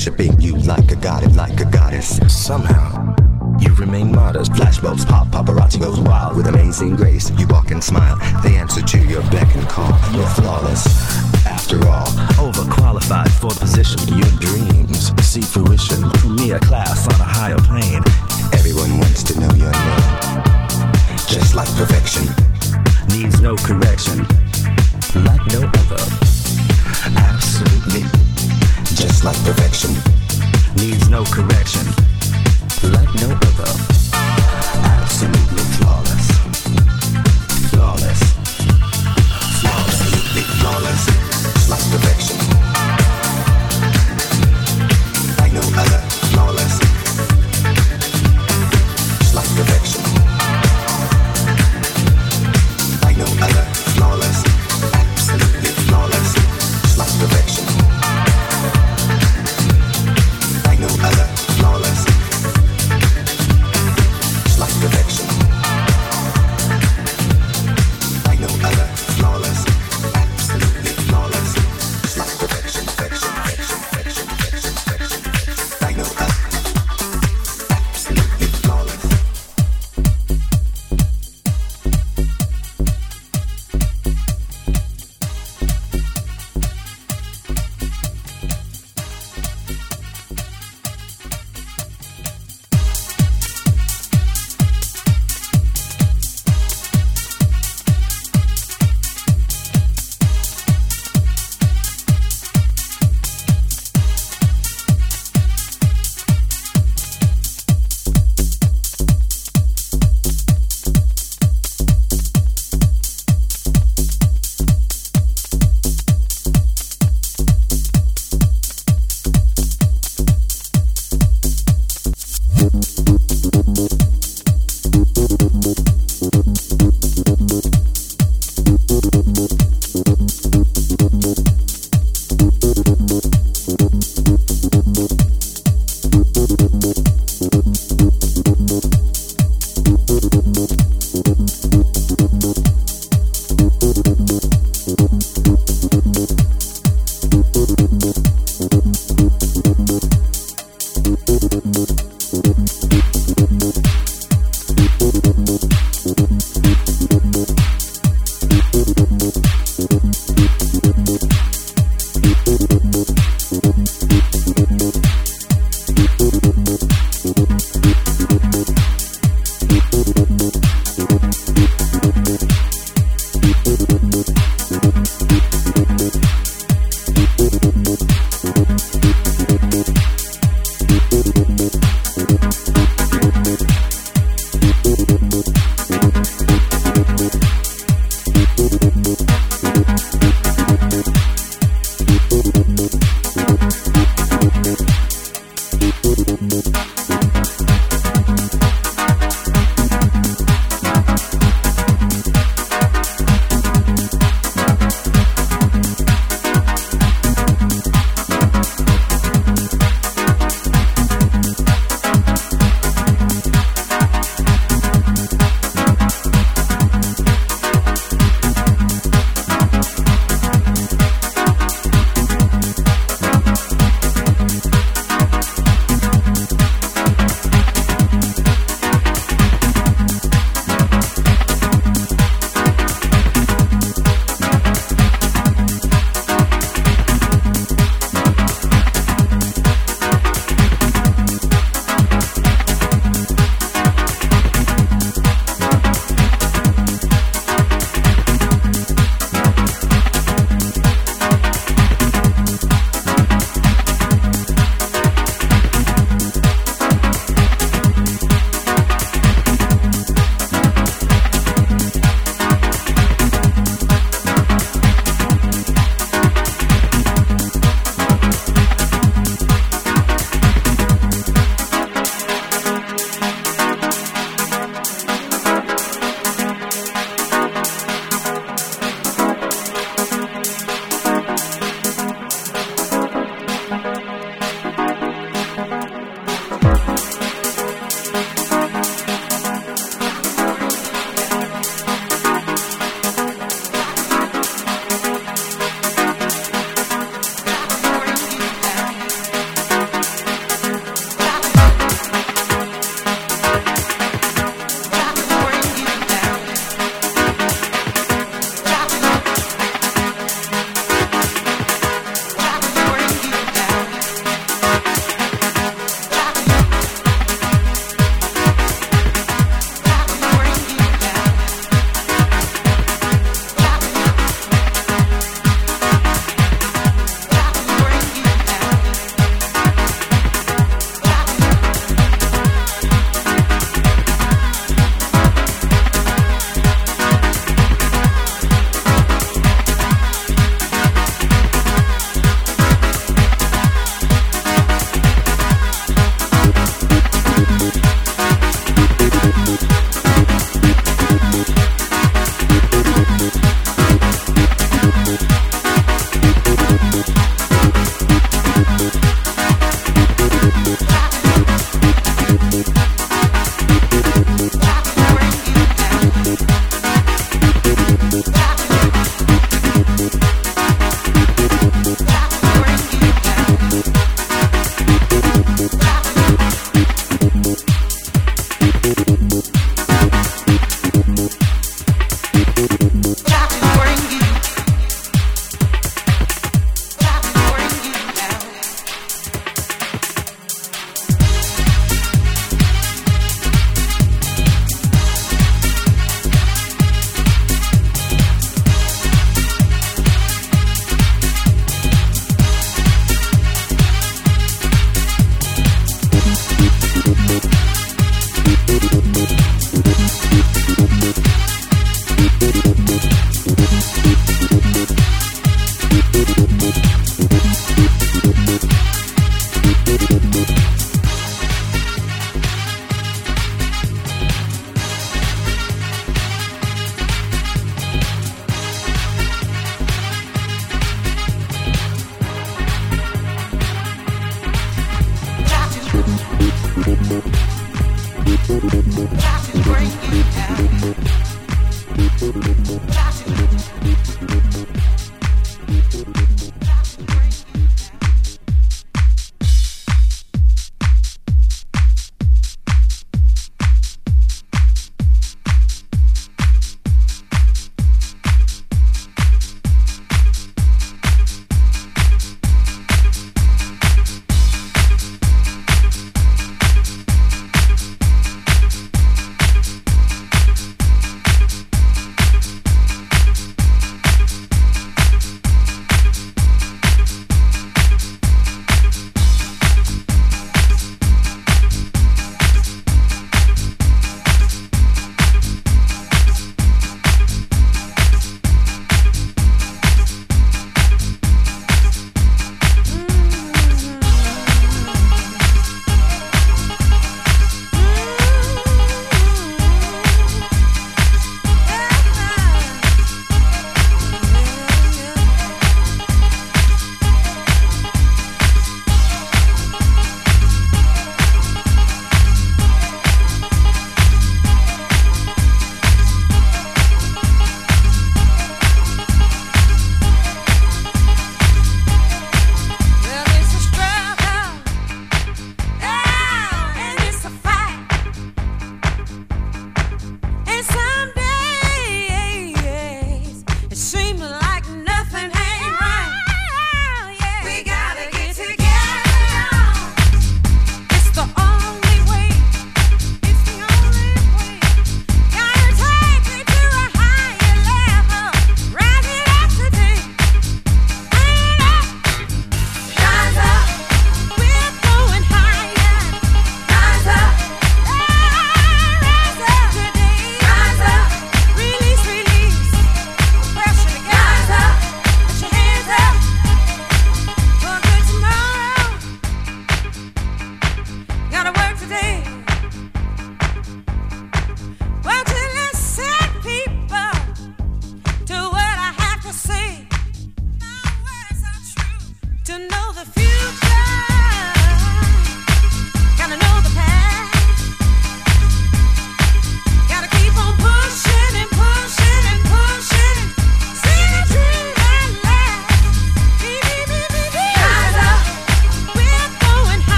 Worshiping you like a god like a goddess. Somehow, you remain modest. Flashbulbs pop, paparazzi goes wild with amazing grace. You walk and smile. They